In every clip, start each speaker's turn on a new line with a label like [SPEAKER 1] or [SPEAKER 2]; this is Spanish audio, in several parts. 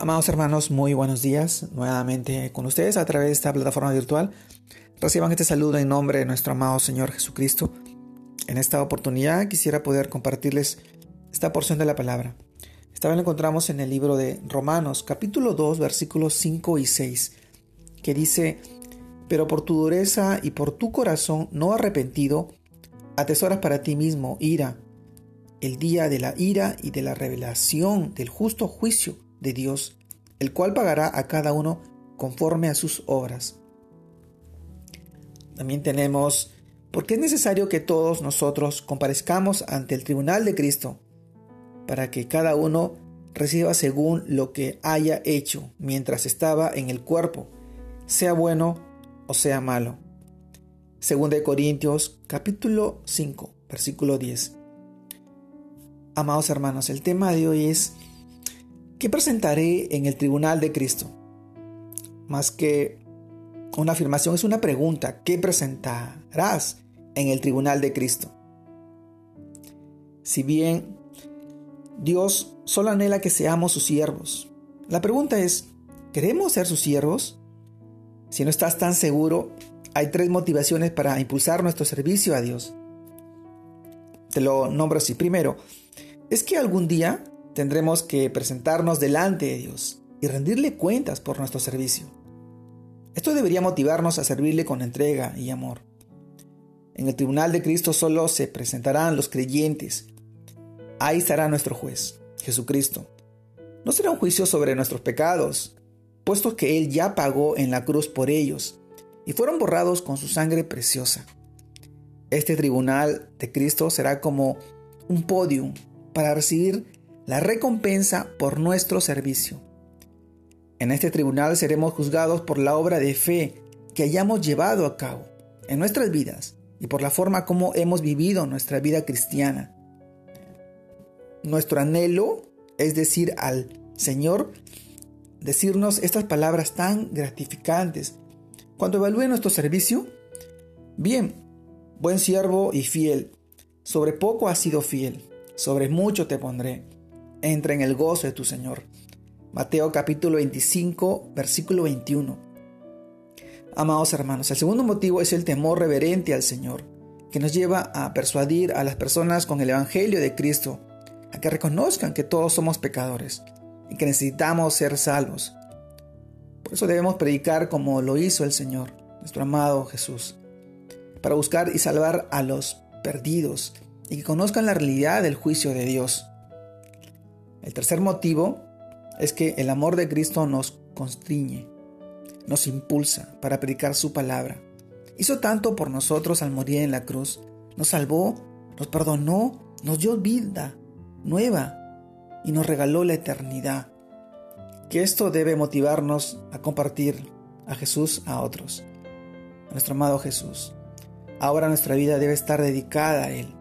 [SPEAKER 1] Amados hermanos, muy buenos días nuevamente con ustedes a través de esta plataforma virtual. Reciban este saludo en nombre de nuestro amado Señor Jesucristo. En esta oportunidad quisiera poder compartirles esta porción de la palabra. Esta vez la encontramos en el libro de Romanos, capítulo 2, versículos 5 y 6, que dice, Pero por tu dureza y por tu corazón no arrepentido, atesoras para ti mismo ira, el día de la ira y de la revelación del justo juicio de Dios, el cual pagará a cada uno conforme a sus obras. También tenemos, porque es necesario que todos nosotros comparezcamos ante el tribunal de Cristo, para que cada uno reciba según lo que haya hecho mientras estaba en el cuerpo, sea bueno o sea malo. Según de Corintios capítulo 5, versículo 10. Amados hermanos, el tema de hoy es ¿qué presentaré en el tribunal de Cristo? Más que una afirmación, es una pregunta. ¿Qué presentarás en el tribunal de Cristo? Si bien Dios solo anhela que seamos sus siervos, la pregunta es, ¿queremos ser sus siervos? Si no estás tan seguro, hay tres motivaciones para impulsar nuestro servicio a Dios. Te lo nombro así. Primero, es que algún día tendremos que presentarnos delante de Dios y rendirle cuentas por nuestro servicio. Esto debería motivarnos a servirle con entrega y amor. En el tribunal de Cristo solo se presentarán los creyentes. Ahí estará nuestro juez, Jesucristo. No será un juicio sobre nuestros pecados, puesto que Él ya pagó en la cruz por ellos y fueron borrados con su sangre preciosa. Este tribunal de Cristo será como un podium para recibir la recompensa por nuestro servicio. En este tribunal seremos juzgados por la obra de fe que hayamos llevado a cabo en nuestras vidas y por la forma como hemos vivido nuestra vida cristiana. Nuestro anhelo es decir al Señor, decirnos estas palabras tan gratificantes. Cuando evalúe nuestro servicio, bien, buen siervo y fiel, sobre poco has sido fiel, sobre mucho te pondré. Entra en el gozo de tu Señor. Mateo capítulo 25, versículo 21. Amados hermanos, el segundo motivo es el temor reverente al Señor, que nos lleva a persuadir a las personas con el Evangelio de Cristo, a que reconozcan que todos somos pecadores y que necesitamos ser salvos. Por eso debemos predicar como lo hizo el Señor, nuestro amado Jesús, para buscar y salvar a los perdidos y que conozcan la realidad del juicio de Dios. El tercer motivo es que el amor de Cristo nos constriñe, nos impulsa para predicar su palabra. Hizo tanto por nosotros al morir en la cruz, nos salvó, nos perdonó, nos dio vida nueva y nos regaló la eternidad. Que esto debe motivarnos a compartir a Jesús a otros, nuestro amado Jesús. Ahora nuestra vida debe estar dedicada a Él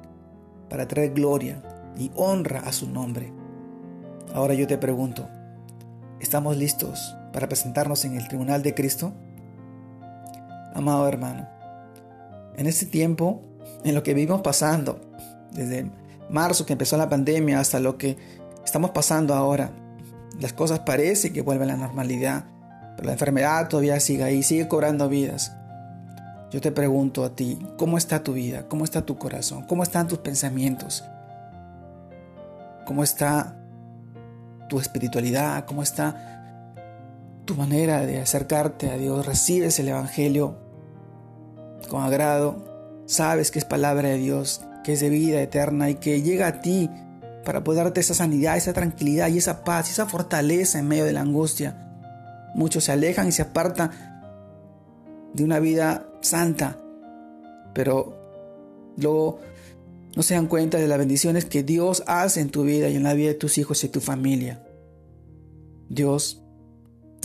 [SPEAKER 1] para traer gloria y honra a su nombre. Ahora yo te pregunto, ¿estamos listos para presentarnos en el tribunal de Cristo? Amado hermano, en este tiempo, en lo que vivimos pasando, desde marzo que empezó la pandemia hasta lo que estamos pasando ahora, las cosas parecen que vuelven a la normalidad, pero la enfermedad todavía sigue ahí, sigue cobrando vidas. Yo te pregunto a ti, ¿cómo está tu vida? ¿Cómo está tu corazón? ¿Cómo están tus pensamientos? ¿Cómo está tu espiritualidad? ¿Cómo está tu manera de acercarte a Dios? ¿Recibes el Evangelio con agrado? ¿Sabes que es palabra de Dios, que es de vida eterna y que llega a ti para poder darte esa sanidad, esa tranquilidad y esa paz, esa fortaleza en medio de la angustia? Muchos se alejan y se apartan de una vida santa, pero luego no se dan cuenta de las bendiciones que Dios hace en tu vida y en la vida de tus hijos y tu familia. Dios,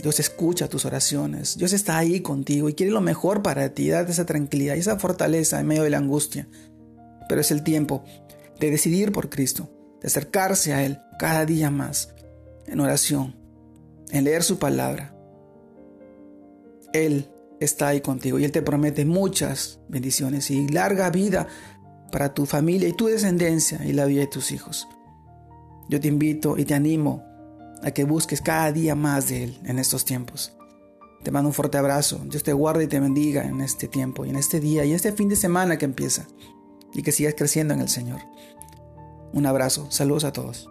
[SPEAKER 1] Dios escucha tus oraciones, Dios está ahí contigo y quiere lo mejor para ti, darte esa tranquilidad y esa fortaleza en medio de la angustia. Pero es el tiempo de decidir por Cristo, de acercarse a Él cada día más, en oración, en leer su palabra. Él está ahí contigo y Él te promete muchas bendiciones y larga vida para tu familia y tu descendencia y la vida de tus hijos. Yo te invito y te animo a que busques cada día más de Él en estos tiempos. Te mando un fuerte abrazo. Dios te guarde y te bendiga en este tiempo y en este día y este fin de semana que empieza. Y que sigas creciendo en el Señor. Un abrazo. Saludos a todos.